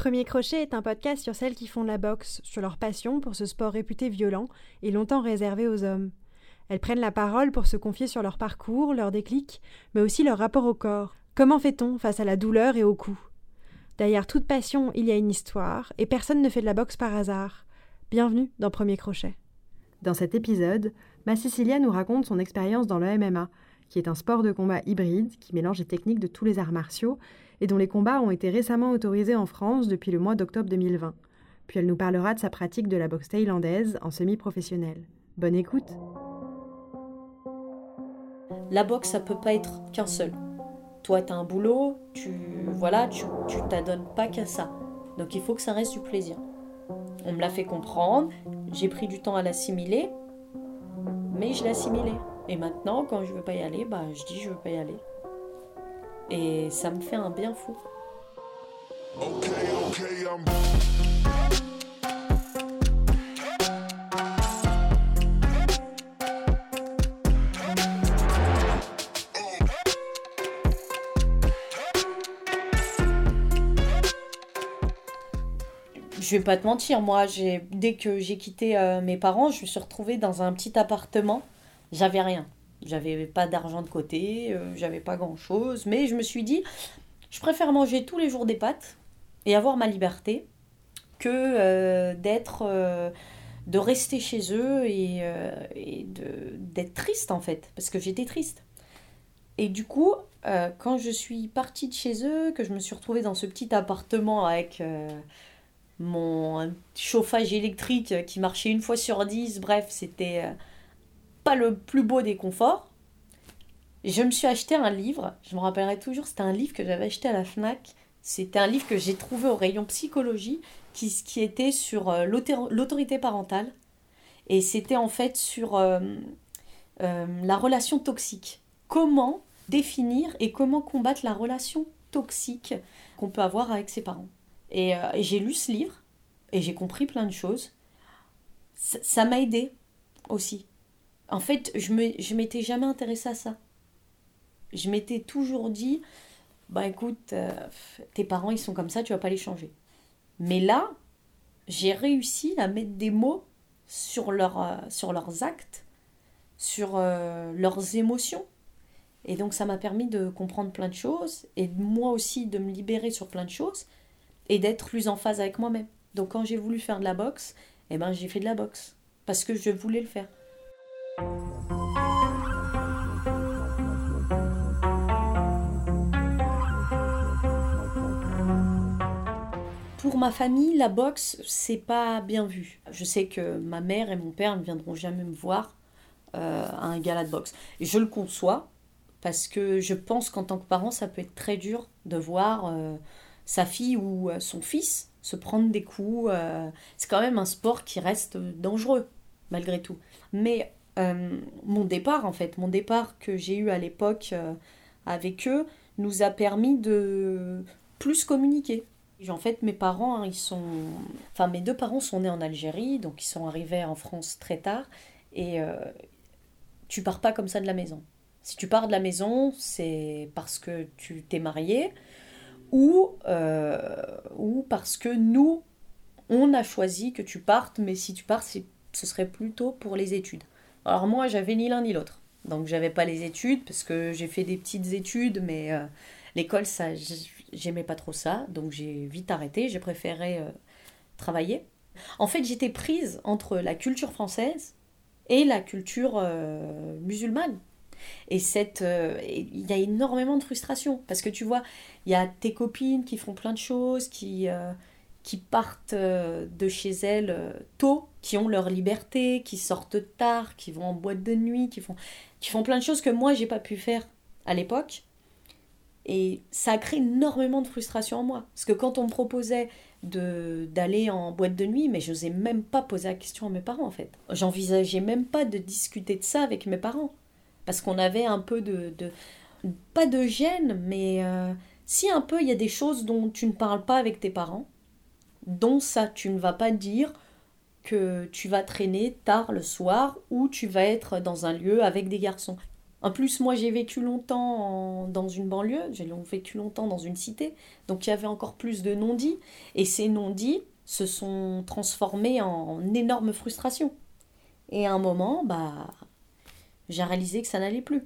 Premier Crochet est un podcast sur celles qui font de la boxe, sur leur passion pour ce sport réputé violent et longtemps réservé aux hommes. Elles prennent la parole pour se confier sur leur parcours, leurs déclics, mais aussi leur rapport au corps. Comment fait-on face à la douleur et au coup? Derrière toute passion, il y a une histoire, et personne ne fait de la boxe par hasard. Bienvenue dans Premier Crochet. Dans cet épisode, ma Cécilia nous raconte son expérience dans le MMA, qui est un sport de combat hybride qui mélange les techniques de tous les arts martiaux et dont les combats ont été récemment autorisés en France depuis le mois d'octobre 2020. Puis elle nous parlera de sa pratique de la boxe thaïlandaise en semi-professionnel. Bonne écoute La boxe, ça peut pas être qu'un seul. Toi, tu as un boulot, tu voilà, tu t'adonnes pas qu'à ça. Donc il faut que ça reste du plaisir. On me l'a fait comprendre, j'ai pris du temps à l'assimiler, mais je l'ai assimilé. Et maintenant, quand je veux pas y aller, bah, je dis je veux pas y aller. Et ça me fait un bien fou. je vais pas te mentir, moi, j'ai dès que j'ai quitté euh, mes parents, je me suis retrouvée dans un petit appartement. J'avais rien. J'avais pas d'argent de côté, euh, j'avais pas grand chose, mais je me suis dit, je préfère manger tous les jours des pâtes et avoir ma liberté que euh, d'être, de rester chez eux et, et d'être triste en fait, parce que j'étais triste. Et du coup, quand je suis partie de chez eux, que je me suis retrouvée dans ce petit appartement avec mon chauffage électrique qui marchait une fois sur dix, bref, c'était euh, pas le plus beau des conforts. Je me suis acheté un livre, je me rappellerai toujours, c'était un livre que j'avais acheté à la FNAC. C'était un livre que j'ai trouvé au rayon psychologie qui, qui était sur euh, l'autorité parentale. Et c'était en fait sur euh, la relation toxique. Comment définir et comment combattre la relation toxique qu'on peut avoir avec ses parents. Euh, et, j'ai lu ce livre et j'ai compris plein de choses. Ça m'a aidé aussi. En fait, je ne je m'étais jamais intéressée à ça. Je m'étais toujours dit, bah écoute, euh, tes parents ils sont comme ça, tu vas pas les changer. Mais là, j'ai réussi à mettre des mots sur, euh, sur leurs actes, sur leurs émotions. Et donc ça m'a permis de comprendre plein de choses et moi aussi de me libérer sur plein de choses et d'être plus en phase avec moi-même. Donc quand j'ai voulu faire de la boxe, eh ben j'ai fait de la boxe parce que je voulais le faire. Pour ma famille, la boxe, c'est pas bien vu. Je sais que ma mère et mon père ne viendront jamais me voir euh, à un gala de boxe. je le conçois parce que je pense qu'en tant que parent, ça peut être très dur de voir euh, sa fille ou euh, son fils se prendre des coups. C'est quand même un sport qui reste dangereux, malgré tout. Mais mon départ, en fait, mon départ que j'ai eu à l'époque avec eux, nous a permis de plus communiquer. En fait, mes parents, hein, ils sont. Enfin, mes deux parents sont nés en Algérie, donc ils sont arrivés en France très tard. Et tu pars pas comme ça de la maison. Si tu pars de la maison, c'est parce que tu t'es marié, ou, euh, ou parce que nous, on a choisi que tu partes, mais si tu pars, ce serait plutôt pour les études. Alors moi, j'avais ni l'un ni l'autre. Donc j'avais pas les études, parce que j'ai fait des petites études, mais euh, l'école, ça, j'aimais pas trop ça. Donc j'ai vite arrêté, j'ai préféré euh, travailler. En fait, j'étais prise entre la culture française et la culture musulmane. Et cette, euh, il y a énormément de frustration parce que tu vois, il y a tes copines qui font plein de choses, qui, euh, qui partent euh, de chez elles tôt, qui ont leur liberté, qui sortent tard, qui vont en boîte de nuit, qui font, qui font plein de choses que moi j'ai pas pu faire à l'époque. Et ça a créé énormément de frustration en moi. Parce que quand on me proposait de d'aller en boîte de nuit, mais je n'osais même pas poser la question à mes parents en fait. J'envisageais même pas de discuter de ça avec mes parents parce qu'on avait un peu de, pas de gêne, mais euh, si un peu il y a des choses dont tu ne parles pas avec tes parents, dont ça tu ne vas pas dire que tu vas traîner tard le soir ou tu vas être dans un lieu avec des garçons. En plus, moi, j'ai vécu longtemps dans une banlieue, j'ai vécu longtemps dans une cité, donc il y avait encore plus de non-dits, et ces non-dits se sont transformés en énorme frustration. Et à un moment, bah, j'ai réalisé que ça n'allait plus.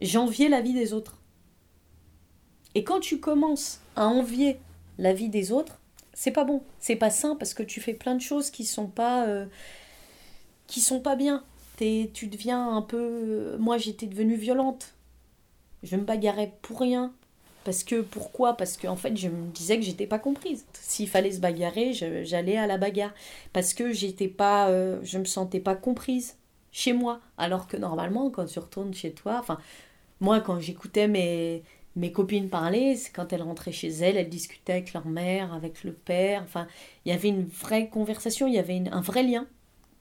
J'enviais la vie des autres. Et quand tu commences à envier la vie des autres, c'est pas bon, c'est pas sain parce que tu fais plein de choses qui sont pas euh, qui sont pas bien. Es, tu deviens un peu moi j'étais devenue violente. Je me bagarrais pour rien. Parce que pourquoi? Parce qu'en en fait, je me disais que j'étais pas comprise. S'il fallait se bagarrer, j'allais à la bagarre parce que j'étais pas euh, je me sentais pas comprise chez moi alors que normalement quand tu retournes chez toi, enfin moi quand j'écoutais mes mes copines parlaient, quand elles rentraient chez elles, elles discutaient avec leur mère, avec le père. Enfin, il y avait une vraie conversation, il y avait un vrai lien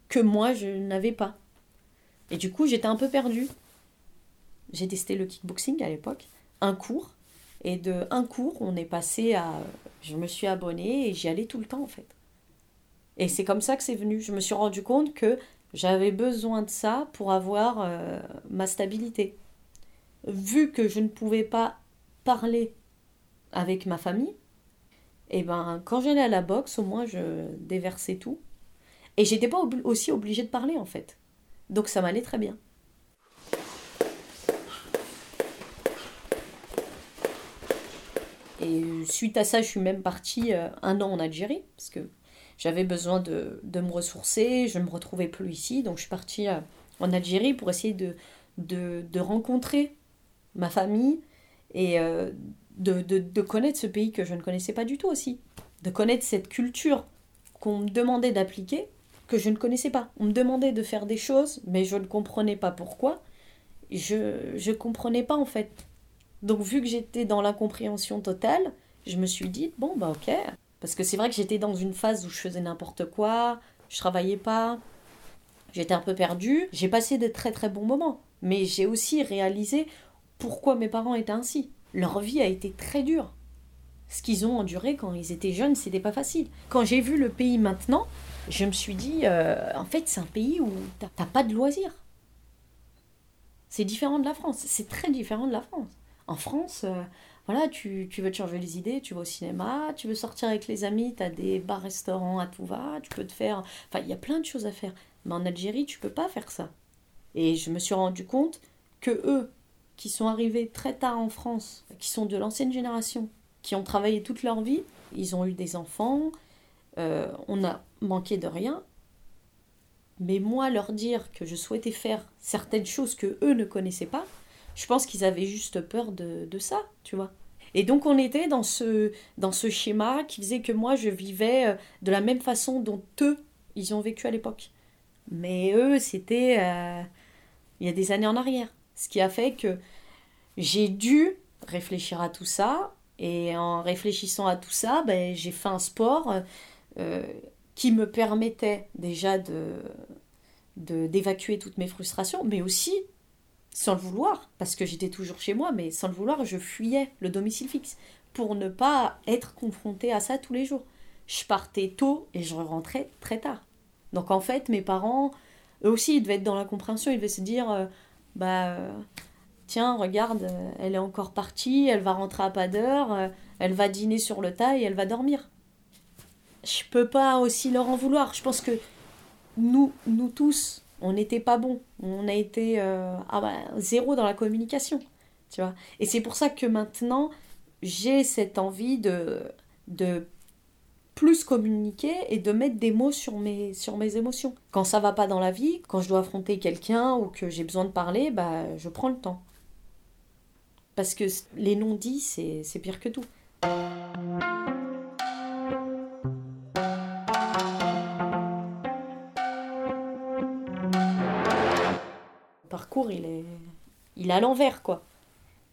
que moi, je n'avais pas. Et du coup, j'étais un peu perdue. J'ai testé le kickboxing à l'époque, un cours. Et de un cours, on est passé à... Je me suis abonnée et j'y allais tout le temps, en fait. Et c'est comme ça que c'est venu. Je me suis rendu compte que j'avais besoin de ça pour avoir euh, ma stabilité. Vu que je ne pouvais pas parler avec ma famille, et eh ben quand j'allais à la boxe, au moins je déversais tout. Et j'étais pas aussi obligée de parler en fait. Donc ça m'allait très bien. Et suite à ça, je suis même partie euh, un an en Algérie, parce que j'avais besoin de, me ressourcer, je ne me retrouvais plus ici, donc je suis partie euh, en Algérie pour essayer de, de rencontrer ma famille, et euh, de, de, de, connaître ce pays que je ne connaissais pas du tout aussi, de connaître cette culture qu'on me demandait d'appliquer, que je ne connaissais pas. On me demandait de faire des choses, mais je ne comprenais pas pourquoi. Je ne comprenais pas en fait. Donc vu que j'étais dans l'incompréhension totale, je me suis dit, bon bah ok. Parce que c'est vrai que j'étais dans une phase où je faisais n'importe quoi, je travaillais pas, j'étais un peu perdue. J'ai passé de très très bons moments. Mais j'ai aussi réalisé, pourquoi mes parents étaient ainsi. Leur vie a été très dure. Ce qu'ils ont enduré quand ils étaient jeunes, c'était pas facile. Quand j'ai vu le pays maintenant, je me suis dit, euh, en fait, c'est un pays où t'as pas de loisirs. C'est différent de la France. C'est très différent de la France. En France, euh, voilà, tu, veux te changer les idées, tu vas au cinéma, tu veux sortir avec les amis, tu as des bars-restaurants à tout va, tu peux te faire. Enfin, il y a plein de choses à faire. Mais en Algérie, tu peux pas faire ça. Et je me suis rendu compte que eux, qui sont arrivés très tard en France, qui sont de l'ancienne génération, qui ont travaillé toute leur vie, ils ont eu des enfants, euh, on a manqué de rien. Mais moi, leur dire que je souhaitais faire certaines choses que eux ne connaissaient pas, je pense qu'ils avaient juste peur de, de, ça, tu vois. Et donc on était dans ce, dans ce schéma qui faisait que moi, je vivais euh, de la même façon dont eux, ils ont vécu à l'époque. Mais eux, c'était euh, il y a des années en arrière. Ce qui a fait que j'ai dû réfléchir à tout ça. Et en réfléchissant à tout ça, ben, j'ai fait un sport euh, qui me permettait déjà de d'évacuer toutes mes frustrations, mais aussi sans le vouloir, parce que j'étais toujours chez moi, mais sans le vouloir, je fuyais le domicile fixe pour ne pas être confrontée à ça tous les jours. Je partais tôt et je rentrais très tard. Donc en fait, mes parents, eux aussi, ils devaient être dans la compréhension, ils devaient se dire, euh, bah euh, tiens, regarde, euh, elle est encore partie, elle va rentrer à pas d'heure, euh, elle va dîner sur le tas et elle va dormir. Je peux pas aussi leur en vouloir. Je pense que nous, nous tous, on n'était pas bons. On a été ah bah, zéro dans la communication. Tu vois et c'est pour ça que maintenant, j'ai cette envie de, de plus communiquer et de mettre des mots sur mes, sur mes émotions. Quand ça va pas dans la vie, quand je dois affronter quelqu'un ou que j'ai besoin de parler, bah, je prends le temps. Parce que les non-dits, c'est pire que tout. Le parcours, il est, il à l'envers, quoi.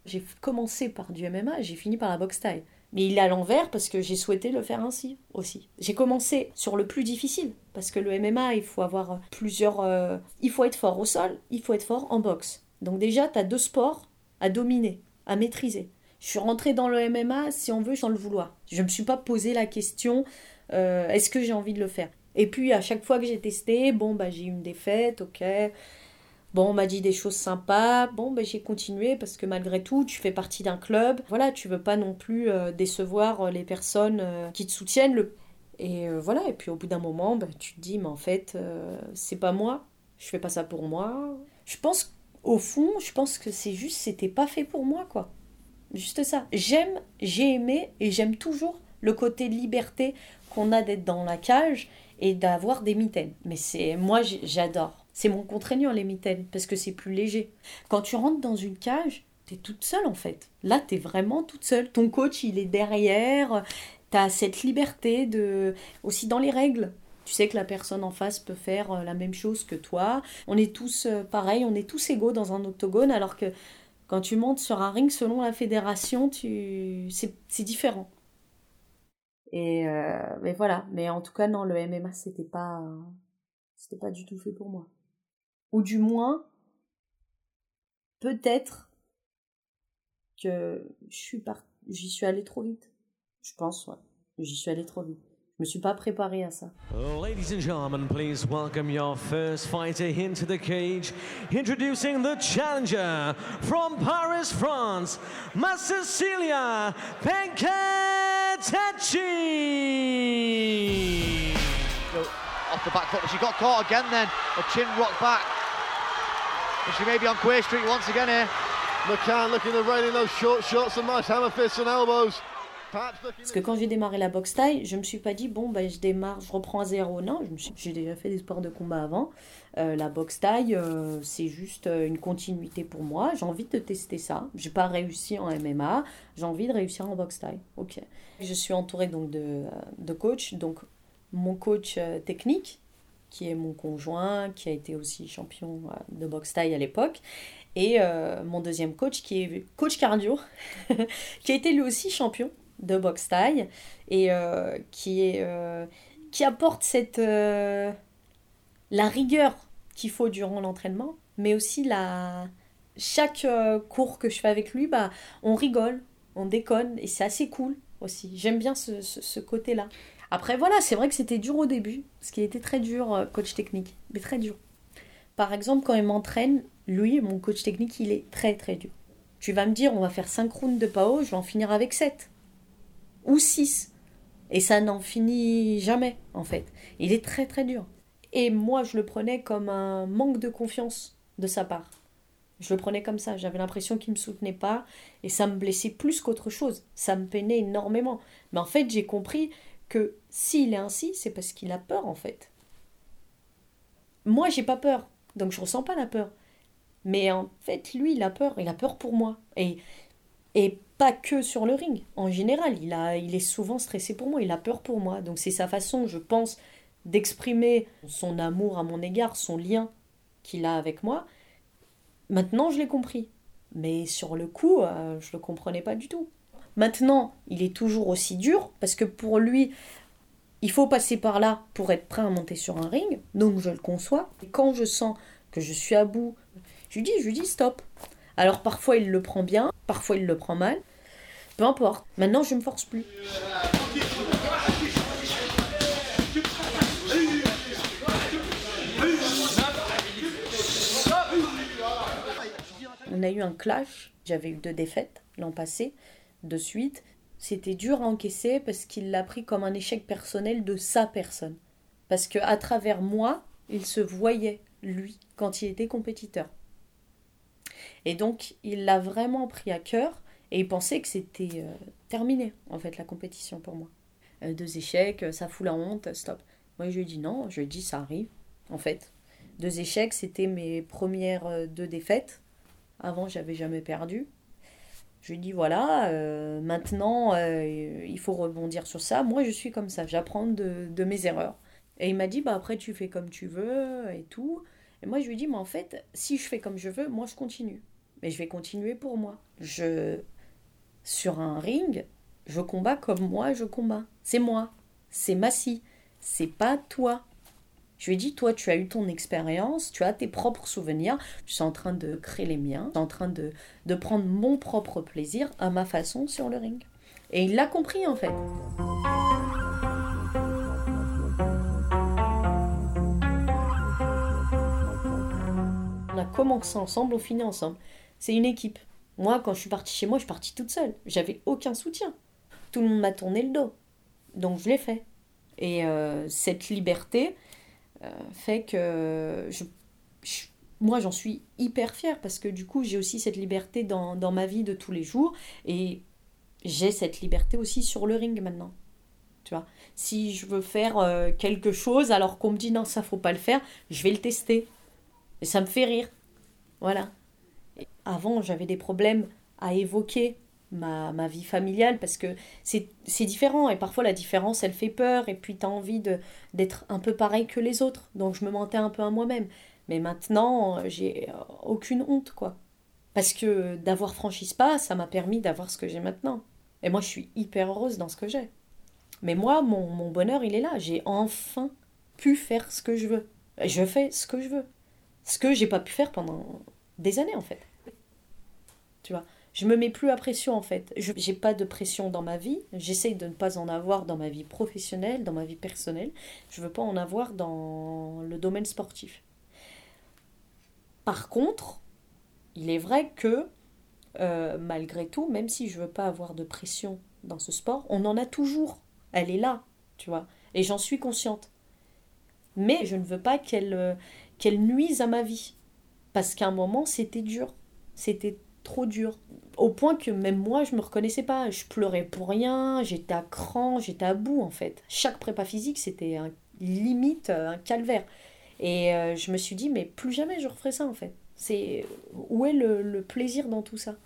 J'ai commencé par du MMA, j'ai fini par la boxe taille. Mais il est à l'envers parce que j'ai souhaité le faire ainsi aussi. J'ai commencé sur le plus difficile parce que le MMA, il faut avoir plusieurs. Euh, il faut être fort au sol, il faut être fort en boxe. Donc déjà, tu as deux sports à dominer, à maîtriser. Je suis rentrée dans le MMA, si on veut, sans le vouloir. Je ne me suis pas posé la question euh, est-ce que j'ai envie de le faire? Et puis, à chaque fois que j'ai testé, bon, bah, j'ai eu une défaite, ok. Bon, on m'a dit des choses sympas. Bon, ben, j'ai continué parce que malgré tout, tu fais partie d'un club. Voilà, tu veux pas non plus euh, décevoir euh, les personnes euh, qui te soutiennent. Le... Et voilà, et puis au bout d'un moment, ben, tu te dis, mais en fait, c'est pas moi. Je fais pas ça pour moi. Je pense, au fond, je pense que c'est juste, c'était pas fait pour moi, quoi. Juste ça. J'aime, j'ai aimé et j'aime toujours le côté liberté qu'on a d'être dans la cage et d'avoir des mitaines. Mais c'est moi j'adore. C'est mon contraignant les mitaines parce que c'est plus léger. Quand tu rentres dans une cage, tu es toute seule en fait. Là, tu es vraiment toute seule. Ton coach, il est derrière. Tu as cette liberté de aussi dans les règles. Tu sais que la personne en face peut faire euh, la même chose que toi. On est tous euh, pareils, on est tous égaux dans un octogone alors que quand tu montes sur un ring selon la fédération, tu c'est différent. Et euh, mais voilà, mais en tout cas non, le MMA c'était pas c'était pas du tout fait pour moi. Ou du moins peut-être que je suis part... j'y suis allée trop vite. Je pense ouais, j'y suis allée trop vite. Je me suis pas préparée à ça. Ladies and gentlemen, please welcome your first fighter into the cage. Introducing the challenger from Paris, France, Massilia Penketeci. Off the back foot, but she got caught again then. A chin rock back. And she may be on Queer Street once again here. McCann looking to rain in those short shots and nice hammer fists and elbows. Parce que quand j'ai démarré la boxe taille, je me suis pas dit bon ben je démarre, je reprends à zéro. Non, j'ai déjà fait des sports de combat avant. Euh, la boxe taille, euh, c'est juste euh, une continuité pour moi. J'ai envie de tester ça. J'ai pas réussi en MMA, j'ai envie de réussir en boxe taille. Ok. Je suis entourée donc de, de coachs. Donc mon coach technique, qui est mon conjoint, qui a été aussi champion de boxe taille à l'époque. Et mon deuxième coach, qui est coach cardio, qui a été lui aussi champion de boxe taille et euh, qui, est, euh, qui apporte cette, euh, la rigueur qu'il faut durant l'entraînement, mais aussi la, chaque cours que je fais avec lui, bah, on rigole, on déconne et c'est assez cool aussi. J'aime bien ce, ce, côté-là. Après, voilà, c'est vrai que c'était dur au début, ce qui était très dur, coach technique, mais très dur. Par exemple, quand il m'entraîne, lui, mon coach technique, il est très très dur. Tu vas me dire, on va faire 5 rounds de PAO, je vais en finir avec 7 ou 6. Et ça n'en finit jamais, en fait. Il est très très dur. Et moi, je le prenais comme un manque de confiance de sa part. Je le prenais comme ça. J'avais l'impression qu'il ne me soutenait pas et ça me blessait plus qu'autre chose. Ça me peinait énormément. Mais en fait, j'ai compris que s'il est ainsi, c'est parce qu'il a peur, en fait. Moi, j'ai pas peur. Donc, je ressens pas la peur. Mais en fait, lui, il a peur. Il a peur pour moi. Et, et pas que sur le ring. En général, il, a, il est souvent stressé pour moi, il a peur pour moi. Donc c'est sa façon, je pense, d'exprimer son amour à mon égard, son lien qu'il a avec moi. Maintenant, je l'ai compris. Mais sur le coup, euh, je le comprenais pas du tout. Maintenant, il est toujours aussi dur parce que pour lui, il faut passer par là pour être prêt à monter sur un ring. Donc je le conçois. Et quand je sens que je suis à bout, je lui dis, je lui dis stop. Alors parfois il le prend bien, parfois il le prend mal. Peu importe. Maintenant, je me force plus. On a eu un clash. J'avais eu deux défaites l'an passé, de suite. C'était dur à encaisser parce qu'il l'a pris comme un échec personnel de sa personne. Parce que à travers moi, il se voyait, lui, quand il était compétiteur. Et donc, il l'a vraiment pris à cœur et il pensait que c'était euh, terminé, en fait, la compétition pour moi. Euh, deux échecs, ça fout la honte, stop. Moi, je lui ai dit non, je lui ai dit ça arrive, en fait. Deux échecs, c'était mes premières euh, deux défaites. Avant, j'avais jamais perdu. Je lui dit voilà, maintenant, il faut rebondir sur ça. Moi, je suis comme ça, j'apprends de, de mes erreurs. Et il m'a dit bah après, tu fais comme tu veux et tout. Et moi, je lui dit mais en fait, si je fais comme je veux, moi, je continue. Mais je vais continuer pour moi. Je sur un ring, je combats comme moi je combats. C'est moi. C'est Massy. C'est pas toi. Je lui ai dit, toi, tu as eu ton expérience, tu as tes propres souvenirs, je suis en train de créer les miens, je suis en train de, de prendre mon propre plaisir à ma façon sur le ring. Et il l'a compris en fait. a commencé ensemble, on finit ensemble. C'est une équipe. Moi, quand je suis partie chez moi, je suis partie toute seule. J'avais aucun soutien. Tout le monde m'a tourné le dos. Donc je l'ai fait. Et euh, cette liberté fait que je, moi, j'en suis hyper fière parce que du coup, j'ai aussi cette liberté dans, dans ma vie de tous les jours. Et j'ai cette liberté aussi sur le ring maintenant. Tu vois, si je veux faire euh, quelque chose alors qu'on me dit non, ça faut pas le faire, je vais le tester. Et ça me fait rire. Voilà. avant, j'avais des problèmes à évoquer ma, ma vie familiale parce que c'est différent et parfois la différence elle fait peur et puis tu as envie d'être un peu pareil que les autres. Donc je me mentais un peu à moi-même. Mais maintenant, j'ai aucune honte quoi. Parce que d'avoir franchi ce pas, ça m'a permis d'avoir ce que j'ai maintenant. Et moi, je suis hyper heureuse dans ce que j'ai. Mais moi, mon, mon bonheur, il est là. J'ai enfin pu faire ce que je veux. Je fais ce que je veux. Ce que j'ai pas pu faire pendant des années, en fait. Tu vois? Je me mets plus à pression en fait. Je n'ai pas de pression dans ma vie. J'essaye de ne pas en avoir dans ma vie professionnelle, dans ma vie personnelle. Je veux pas en avoir dans le domaine sportif. Par contre, il est vrai que euh, malgré tout, même si je veux pas avoir de pression dans ce sport, on en a toujours. Elle est là, tu vois. Et j'en suis consciente. Mais je ne veux pas qu'elle euh, qu'elle nuise à ma vie. Parce qu'à un moment, c'était dur. C'était trop dur. Au point que même moi, je me reconnaissais pas. Je pleurais pour rien, j'étais à cran, j'étais à bout en fait. Chaque prépa physique, c'était un, limite un calvaire. Et euh, je me suis dit, mais plus jamais je referai ça en fait. C'est où est le, plaisir dans tout ça?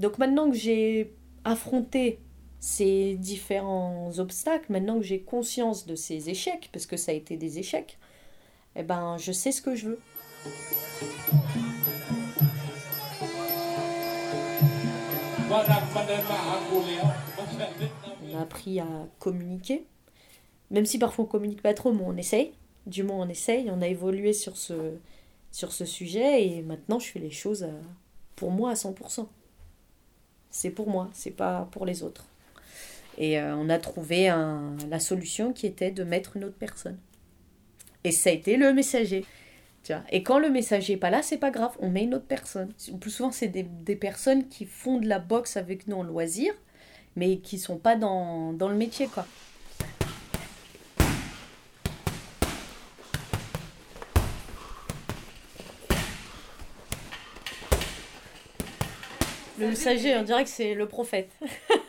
Donc maintenant que j'ai affronté ces différents obstacles, maintenant que j'ai conscience de ces échecs, parce que ça a été des échecs, eh ben je sais ce que je veux. On a appris à communiquer, même si parfois on communique pas trop, mais on essaye. Du moins on essaye, on a évolué sur ce, sur ce sujet et maintenant je fais les choses pour moi à 100%. C'est pour moi, c'est pas pour les autres. Et euh, on a trouvé la solution qui était de mettre une autre personne. Et ça a été le messager. Et quand le messager n'est pas là, c'est pas grave, on met une autre personne. Plus souvent, c'est des, des, personnes qui font de la boxe avec nous en loisir, mais qui sont pas dans, dans le métier, quoi. Le messager, on dirait que c'est le prophète.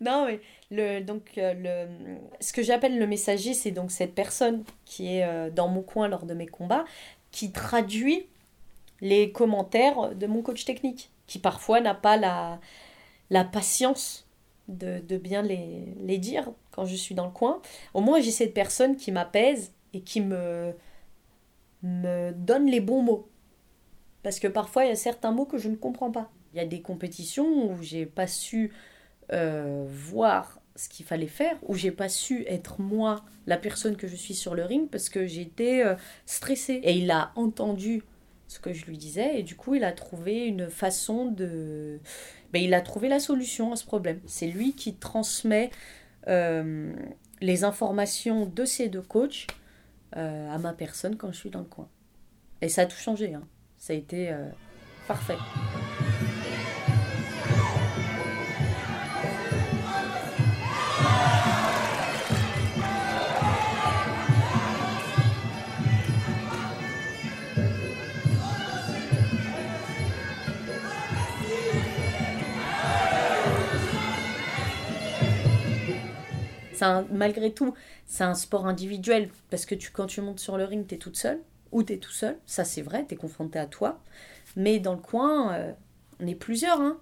non, mais le, donc, euh, le, ce que j'appelle le messager, c'est donc cette personne qui est euh, dans mon coin lors de mes combats, qui traduit les commentaires de mon coach technique, qui parfois n'a pas la, la patience de, de bien les, les, dire quand je suis dans le coin. Au moins, j'ai cette personne qui m'apaise et qui me, me donne les bons mots. Parce que parfois, il y a certains mots que je ne comprends pas. Il y a des compétitions où j'ai pas su euh, voir ce qu'il fallait faire, où j'ai pas su être moi la personne que je suis sur le ring parce que j'étais euh, stressée. Et il a entendu ce que je lui disais et du coup il a trouvé une façon de... Ben, il a trouvé la solution à ce problème. C'est lui qui transmet euh, les informations de ces deux coachs à ma personne quand je suis dans le coin. Et ça a tout changé. Hein. Ça a été parfait. Malgré tout, c'est un sport individuel parce que quand tu montes sur le ring, tu es toute seule ou tu es tout seul. Ça, c'est vrai, tu es confronté à toi. Mais dans le coin, euh, on est plusieurs. Hein.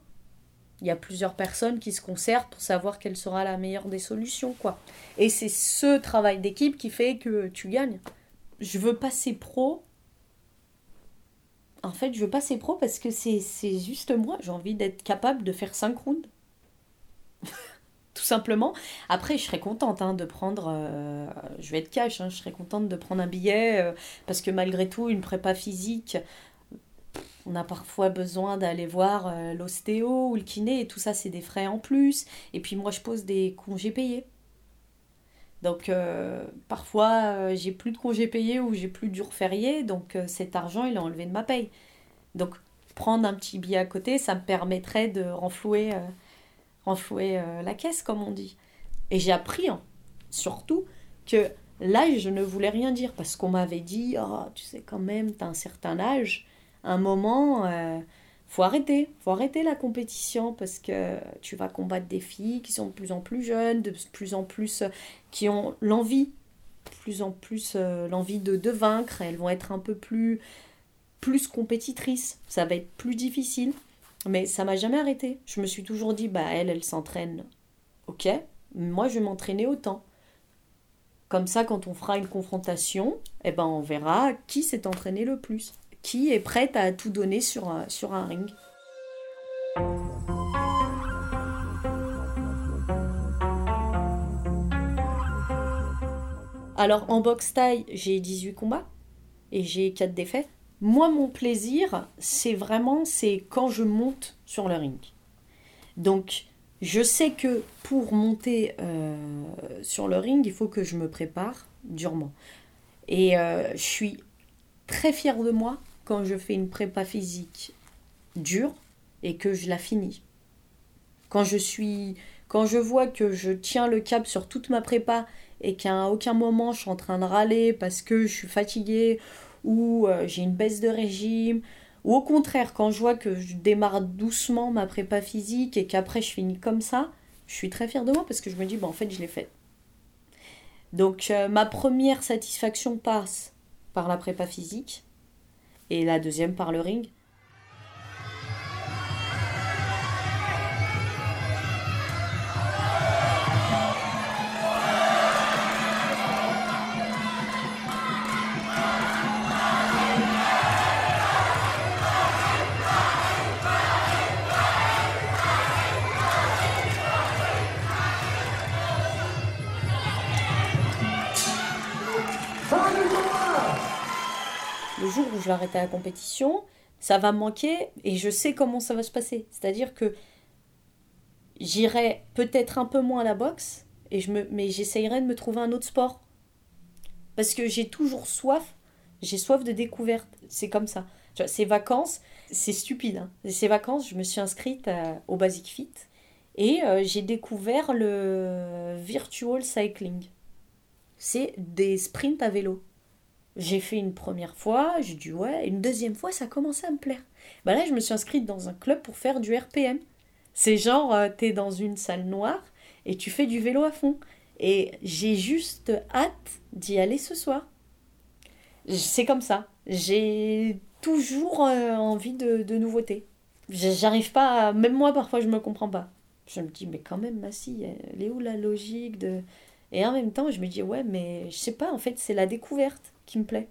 Il y a plusieurs personnes qui se concertent pour savoir quelle sera la meilleure des solutions. quoi. Et c'est ce travail d'équipe qui fait que tu gagnes. Je veux passer pro. En fait, je veux passer pro parce que c'est juste moi. J'ai envie d'être capable de faire 5 rounds tout simplement. Après, je serais contente hein, de prendre, euh, je vais être cash, hein, je serais contente de prendre un billet euh, parce que malgré tout, une prépa physique, on a parfois besoin d'aller voir euh, l'ostéo ou le kiné et tout ça, c'est des frais en plus. Et puis moi, je pose des congés payés. Donc parfois j'ai plus de congés payés ou j'ai plus de jours fériés, donc cet argent il est enlevé de ma paye. Donc prendre un petit billet à côté, ça me permettrait de renflouer, renflouer la caisse comme on dit. Et j'ai appris hein, surtout que là je ne voulais rien dire parce qu'on m'avait dit oh, tu sais quand même t'as un certain âge, un moment faut arrêter, faut arrêter la compétition parce que tu vas combattre des filles qui sont de plus en plus jeunes, de plus en plus euh, qui ont l'envie, plus en plus euh, l'envie de, de vaincre, elles vont être un peu plus plus compétitrices, ça va être plus difficile, mais ça m'a jamais arrêté. Je me suis toujours dit bah elle elle s'entraîne. OK, moi je vais m'entraîner autant. Comme ça quand on fera une confrontation, eh ben on verra qui s'est entraîné le plus qui est prête à tout donner sur un, sur un ring. Alors en boxe taille, j'ai 18 combats et j'ai 4 défaites. Moi, mon plaisir, c'est vraiment c'est quand je monte sur le ring. Donc, je sais que pour monter euh, sur le ring, il faut que je me prépare durement. Et euh, je suis très fière de moi quand je fais une prépa physique dure et que je la finis. Quand je suis quand je vois que je tiens le cap sur toute ma prépa et qu'à aucun moment je suis en train de râler parce que je suis fatiguée ou euh, j'ai une baisse de régime ou au contraire quand je vois que je démarre doucement ma prépa physique et qu'après je finis comme ça, je suis très fière de moi parce que je me dis bon en fait je l'ai fait. Donc euh, ma première satisfaction passe par la prépa physique et la deuxième par le ring. Jour où je vais arrêter la compétition, ça va me manquer et je sais comment ça va se passer. C'est-à-dire que j'irai peut-être un peu moins à la boxe, et je me, mais j'essayerai de me trouver un autre sport. Parce que j'ai toujours soif, j'ai soif de découverte. C'est comme ça. Ces vacances, c'est stupide. Hein. Ces vacances, je me suis inscrite euh, au Basic Fit et euh, j'ai découvert le virtual cycling. C'est des sprints à vélo. J'ai fait une première fois, j'ai dit ouais, une deuxième fois, ça a commencé à me plaire. Bah là, je me suis inscrite dans un club pour faire du RPM. C'est genre, euh, t'es dans une salle noire et tu fais du vélo à fond. Et j'ai juste hâte d'y aller ce soir. C'est comme ça. J'ai toujours euh, envie de, de nouveautés. J'arrive pas, même moi parfois je me comprends pas. Je me dis mais quand même, Massi, elle est où la logique de... Et en même temps, je me dis ouais, mais je sais pas, en fait, c'est la découverte qui me plaît.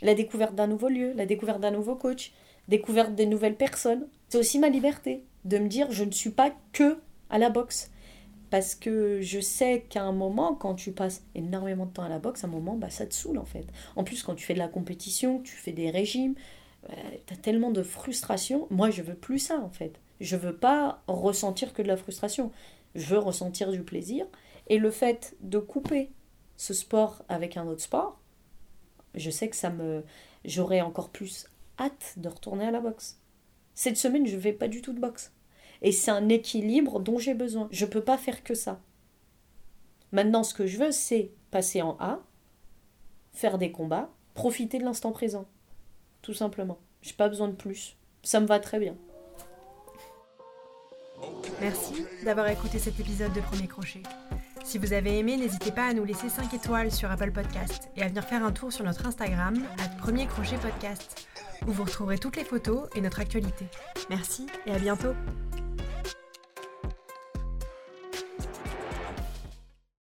La découverte d'un nouveau lieu, la découverte d'un nouveau coach, découverte des nouvelles personnes. C'est aussi ma liberté de me dire je ne suis pas que à la boxe. Parce que je sais qu'à un moment, quand tu passes énormément de temps à la boxe, à un moment, bah, ça te saoule en fait. En plus, quand tu fais de la compétition, tu fais des régimes, euh, tu as tellement de frustration. Moi, je veux plus ça en fait. Je veux pas ressentir que de la frustration. Je veux ressentir du plaisir. Et le fait de couper ce sport avec un autre sport, je sais que ça me j'aurai encore plus hâte de retourner à la boxe. Cette semaine, je ne fais pas du tout de boxe. Et c'est un équilibre dont j'ai besoin. Je ne peux pas faire que ça. Maintenant, ce que je veux, c'est passer en A, faire des combats, profiter de l'instant présent. Tout simplement. J'ai pas besoin de plus. Ça me va très bien. Merci d'avoir écouté cet épisode de Premier Crochet. Si vous avez aimé, n'hésitez pas à nous laisser 5 étoiles sur Apple Podcast et à venir faire un tour sur notre Instagram, à Premier Crochet Podcast, où vous retrouverez toutes les photos et notre actualité. Merci et à bientôt